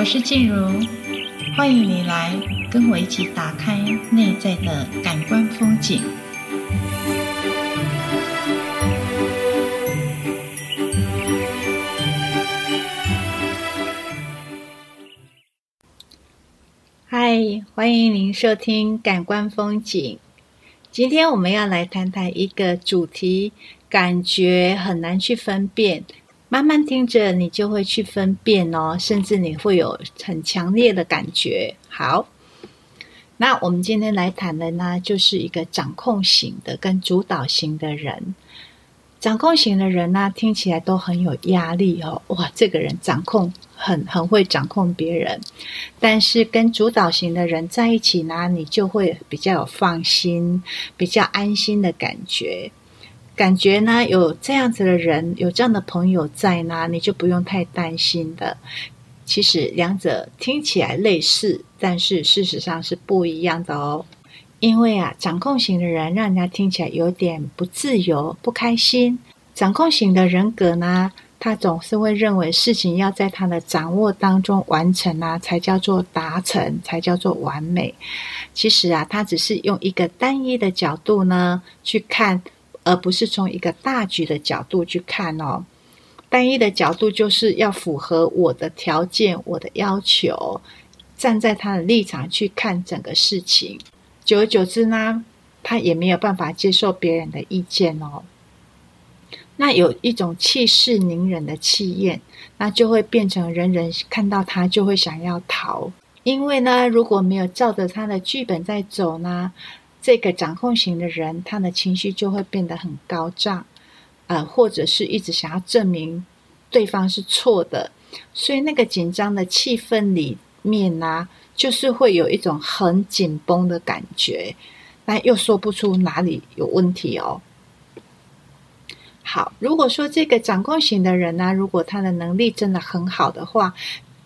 我是静茹，欢迎你来跟我一起打开内在的感官风景。嗨，欢迎您收听《感官风景》。今天我们要来谈谈一个主题，感觉很难去分辨。慢慢听着，你就会去分辨哦，甚至你会有很强烈的感觉。好，那我们今天来谈的呢，就是一个掌控型的跟主导型的人。掌控型的人呢，听起来都很有压力哦。哇，这个人掌控很很会掌控别人，但是跟主导型的人在一起呢，你就会比较有放心、比较安心的感觉。感觉呢，有这样子的人，有这样的朋友在呢，你就不用太担心的。其实两者听起来类似，但是事实上是不一样的哦。因为啊，掌控型的人让人家听起来有点不自由、不开心。掌控型的人格呢，他总是会认为事情要在他的掌握当中完成啊，才叫做达成，才叫做完美。其实啊，他只是用一个单一的角度呢去看。而不是从一个大局的角度去看哦，单一的角度就是要符合我的条件、我的要求，站在他的立场去看整个事情。久而久之呢，他也没有办法接受别人的意见哦。那有一种气势凌人的气焰，那就会变成人人看到他就会想要逃，因为呢，如果没有照着他的剧本在走呢。这个掌控型的人，他的情绪就会变得很高涨，呃，或者是一直想要证明对方是错的，所以那个紧张的气氛里面呢、就是会有一种很紧绷的感觉，但又说不出哪里有问题哦。好，如果说这个掌控型的人呢、如果他的能力真的很好的话，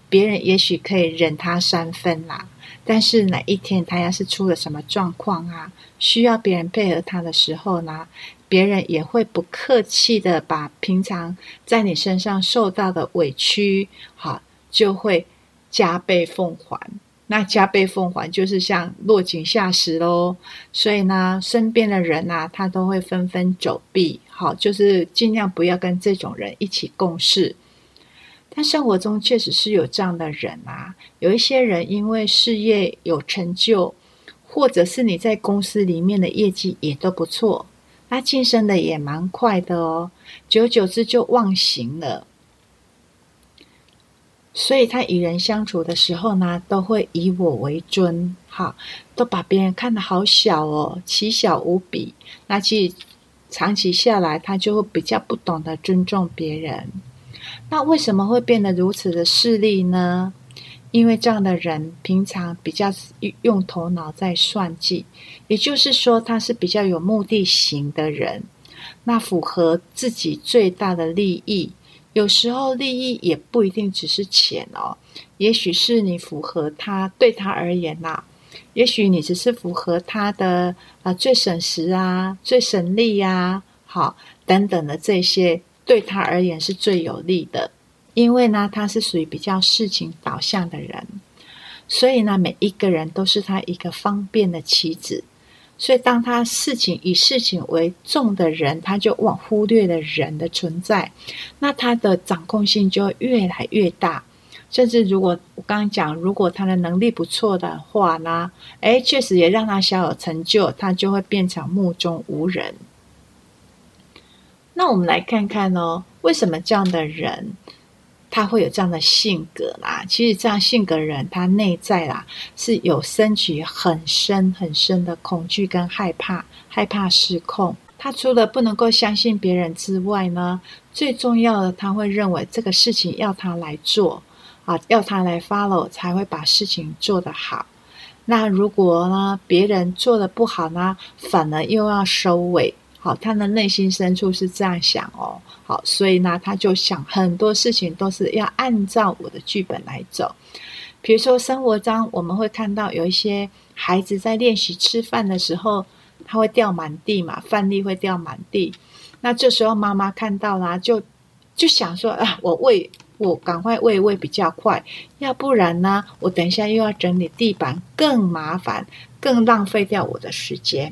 别人也许可以忍他三分啦。但是哪一天他要是出了什么状况啊，需要别人配合他的时候呢，别人也会不客气的把平常在你身上受到的委屈，好，就会加倍奉还。那加倍奉还就是像落井下石喽。所以呢，身边的人啊，他都会纷纷走避，好，就是尽量不要跟这种人一起共事。但生活中确实是有这样的人啊，有一些人因为事业有成就，或者是你在公司里面的业绩也都不错，他晋升的也蛮快的哦，久久之就忘形了。所以他与人相处的时候呢，都会以我为尊，哈，都把别人看得好小哦，奇小无比。那其实长期下来，他就会比较不懂得尊重别人。那为什么会变得如此的势利呢？因为这样的人平常比较用头脑在算计，也就是说他是比较有目的型的人。那符合自己最大的利益，有时候利益也不一定只是钱哦，也许是你符合他对他而言呐、也许你只是符合他的啊最省时啊、最省力呀、啊，好等等的这些。对他而言是最有利的，因为呢，他是属于比较事情导向的人，所以呢，每一个人都是他一个方便的棋子。所以，当他事情以事情为重的人，他就往忽略了人的存在，那他的掌控性就越来越大。甚至如果我刚刚讲，如果他的能力不错的话呢，诶，确实也让他小有成就，他就会变成目中无人。那我们来看看哦，为什么这样的人他会有这样的性格啦？其实这样性格人，他内在啦是有升起很深很深的恐惧跟害怕，害怕失控。他除了不能够相信别人之外呢，最重要的他会认为这个事情要他来做啊，要他来 follow 才会把事情做得好。那如果呢，别人做得不好呢，反而又要收尾。好，他的内心深处是这样想哦。好，所以呢，他就想很多事情都是要按照我的剧本来走。比如说，生活中我们会看到有一些孩子在练习吃饭的时候，他会掉满地嘛，饭粒会掉满地。那这时候妈妈看到啦，就就想说啊，我喂我赶快喂喂比较快，要不然呢，我等一下又要整理地板，更麻烦，更浪费掉我的时间。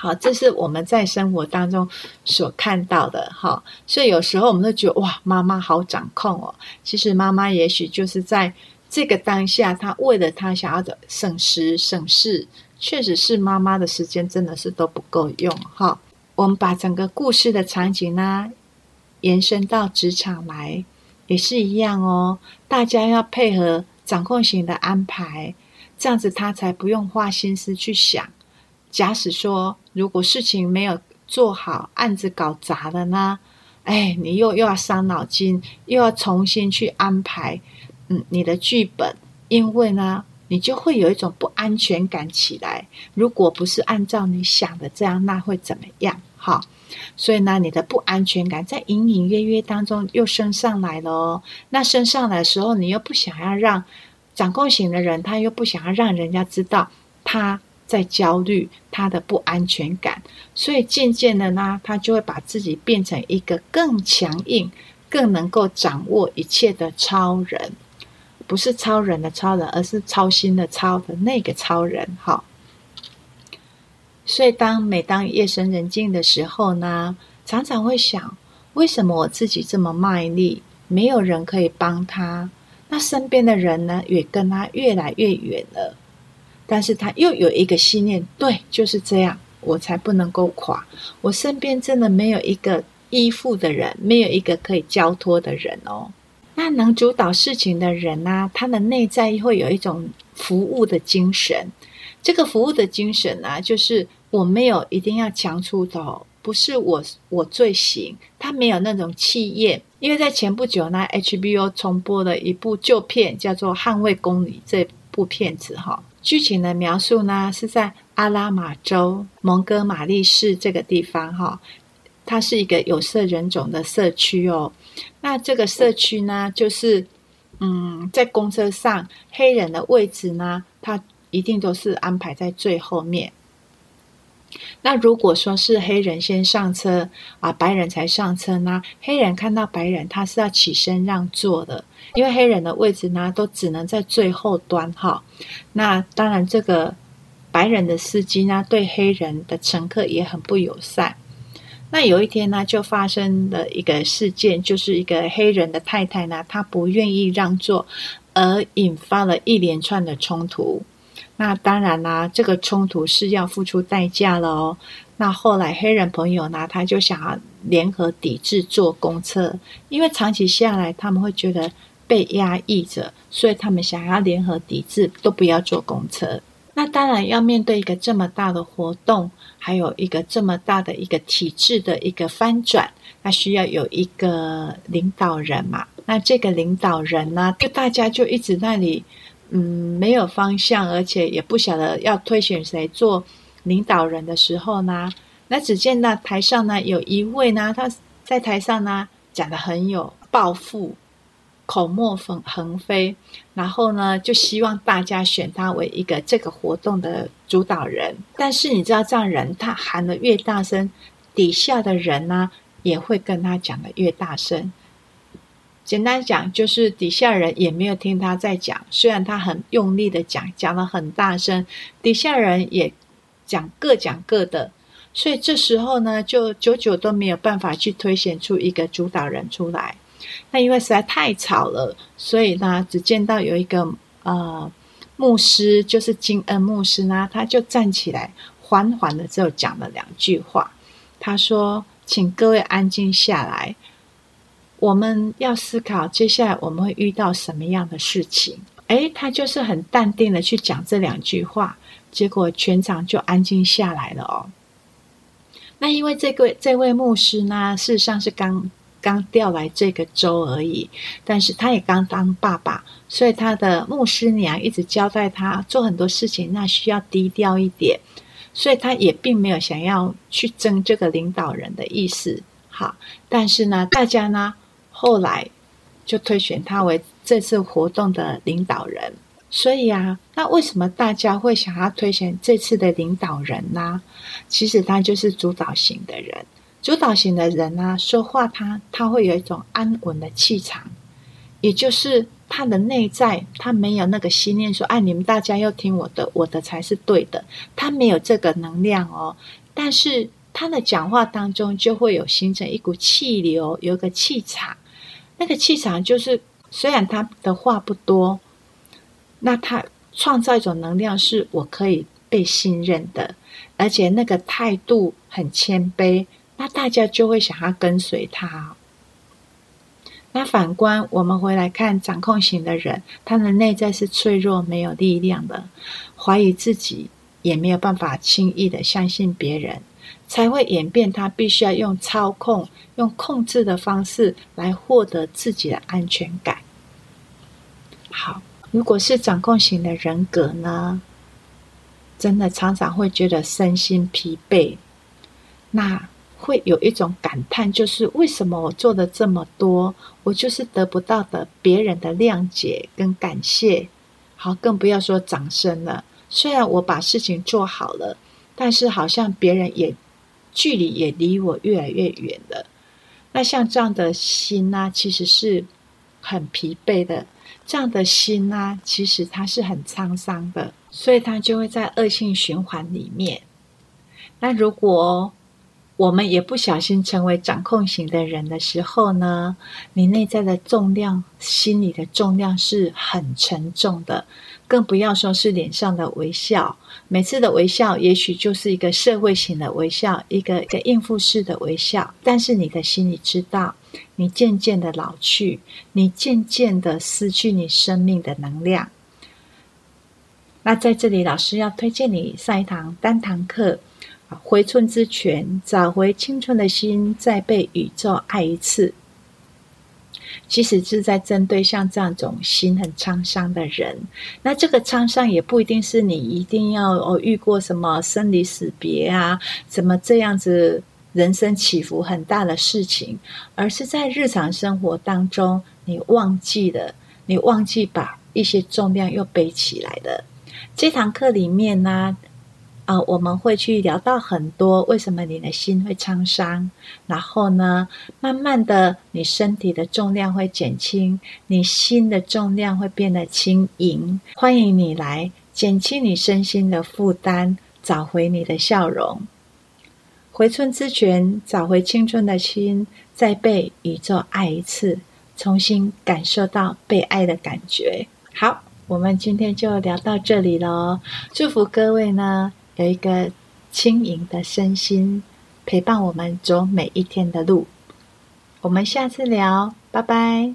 好，这是我们在生活当中所看到的哈。所以有时候我们都觉得哇，妈妈好掌控哦。其实妈妈也许就是在这个当下，她为了她想要的省时省事，确实是妈妈的时间真的是都不够用哈。我们把整个故事的场景呢，延伸到职场来，也是一样哦。大家要配合掌控型的安排，这样子他才不用花心思去想。假使说，如果事情没有做好，案子搞砸了呢？哎，你又又要伤脑筋，又要重新去安排，嗯，你的剧本，因为呢，你就会有一种不安全感起来。如果不是按照你想的这样，那会怎么样？哈，所以呢，你的不安全感在隐隐约约当中又升上来了哦。那升上来的时候，你又不想要让掌控型的人，他又不想要让人家知道他在焦虑，他的不安全感，所以渐渐的呢，他就会把自己变成一个更强硬、更能够掌握一切的超人，不是超人的超人，而是操心的操的那个超人。好。所以，当每当夜深人静的时候呢，常常会想：为什么我自己这么卖力，没有人可以帮他？那身边的人呢，也跟他越来越远了。但是他又有一个信念，对，就是这样，我才不能够垮。我身边真的没有一个依附的人，没有一个可以交托的人哦。那能主导事情的人呢，他的内在会有一种服务的精神。这个服务的精神呢，就是。我没有一定要强出头，不是我我最行，他没有那种气焰。因为在前不久呢，HBO 重播了一部旧片，叫做《捍卫公理》这部片子哈。剧情的描述呢，是在阿拉马州蒙哥马利市这个地方哈，它是一个有色人种的社区哦。那这个社区呢，就是嗯，在公车上，黑人的位置呢，它一定都是安排在最后面。那如果说是黑人先上车啊，白人才上车呢？黑人看到白人，他是要起身让座的，因为黑人的位置呢，都只能在最后端哈。那当然，这个白人的司机呢，对黑人的乘客也很不友善。那有一天呢，就发生了一个事件，就是一个黑人的太太呢，她不愿意让座，而引发了一连串的冲突。那当然啦，这个冲突是要付出代价了哦。那后来黑人朋友呢，他就想要联合抵制坐公车，因为长期下来他们会觉得被压抑着，所以他们想要联合抵制，都不要坐公车。那当然要面对一个这么大的活动，还有一个这么大的一个体制的一个翻转，那需要有一个领导人嘛。那这个领导人呢，就大家就一直那里。嗯，没有方向，而且也不晓得要推选谁做领导人的时候呢，那只见那台上呢有一位呢，他在台上呢讲得很有抱负，口沫横横飞，然后呢就希望大家选他为一个这个活动的主导人。但是你知道，这样人他喊得越大声，底下的人呢也会跟他讲得越大声。简单讲，就是底下人也没有听他在讲，虽然他很用力的讲，讲得很大声，底下人也讲各讲各的，所以这时候呢，就久久都没有办法去推选出一个主导人出来。那因为实在太吵了，所以呢，只见到有一个呃牧师，就是金恩牧师呢，他就站起来，缓缓的就讲了两句话。他说：“请各位安静下来。”我们要思考接下来我们会遇到什么样的事情。诶，他就是很淡定的去讲这两句话，结果全场就安静下来了哦。那因为这个这位牧师呢，事实上是刚刚调来这个州而已，但是他也刚当爸爸，所以他的牧师娘一直交代他做很多事情，那需要低调一点，所以他也并没有想要去争这个领导人的意思。好，但是呢，大家呢。后来就推选他为这次活动的领导人，所以啊，那为什么大家会想要推选这次的领导人呢？其实他就是主导型的人，主导型的人呢、啊，说话他他会有一种安稳的气场，也就是他的内在他没有那个心念说，哎，你们大家要听我的，我的才是对的，他没有这个能量哦。但是他的讲话当中就会有形成一股气流，有个气场，那个气场就是虽然他的话不多，那他创造一种能量，是我可以被信任的。而且那个态度很谦卑，那大家就会想要跟随他。那反观我们回来看掌控型的人，他的内在是脆弱、没有力量的，怀疑自己，也没有办法轻易的相信别人，才会演变他必须要用操控、用控制的方式来获得自己的安全感。好，如果是掌控型的人格呢？真的常常会觉得身心疲惫，那会有一种感叹，就是为什么我做的这么多，我就是得不到的别人的谅解跟感谢，好，更不要说掌声了。虽然我把事情做好了，但是好像别人也距离也离我越来越远了。那像这样的心呢、其实是很疲惫的。这样的心呢、其实它是很沧桑的。所以，它就会在恶性循环里面。那如果我们也不小心成为掌控型的人的时候呢？你内在的重量，心里的重量是很沉重的，更不要说是脸上的微笑。每次的微笑，也许就是一个社会型的微笑，一个一个应付式的微笑。但是你的心里知道，你渐渐的老去，你渐渐的失去你生命的能量。那在这里，老师要推荐你上一堂单堂课，回春之泉，找回青春的心，再被宇宙爱一次。其实是在针对像这样种心很沧桑的人。那这个沧桑也不一定是你一定要哦遇过什么生离死别啊，怎么这样子人生起伏很大的事情，而是在日常生活当中，你忘记了，你忘记把一些重量又背起来了。这堂课里面呢，呃，我们会去聊到很多为什么你的心会沧桑，然后呢，慢慢的，你身体的重量会减轻，你心的重量会变得轻盈。欢迎你来减轻你身心的负担，找回你的笑容，回春之泉，找回青春的心，再被宇宙爱一次，重新感受到被爱的感觉。好。我们今天就聊到这里喽，祝福各位呢，有一个轻盈的身心，陪伴我们走每一天的路。我们下次聊，拜拜。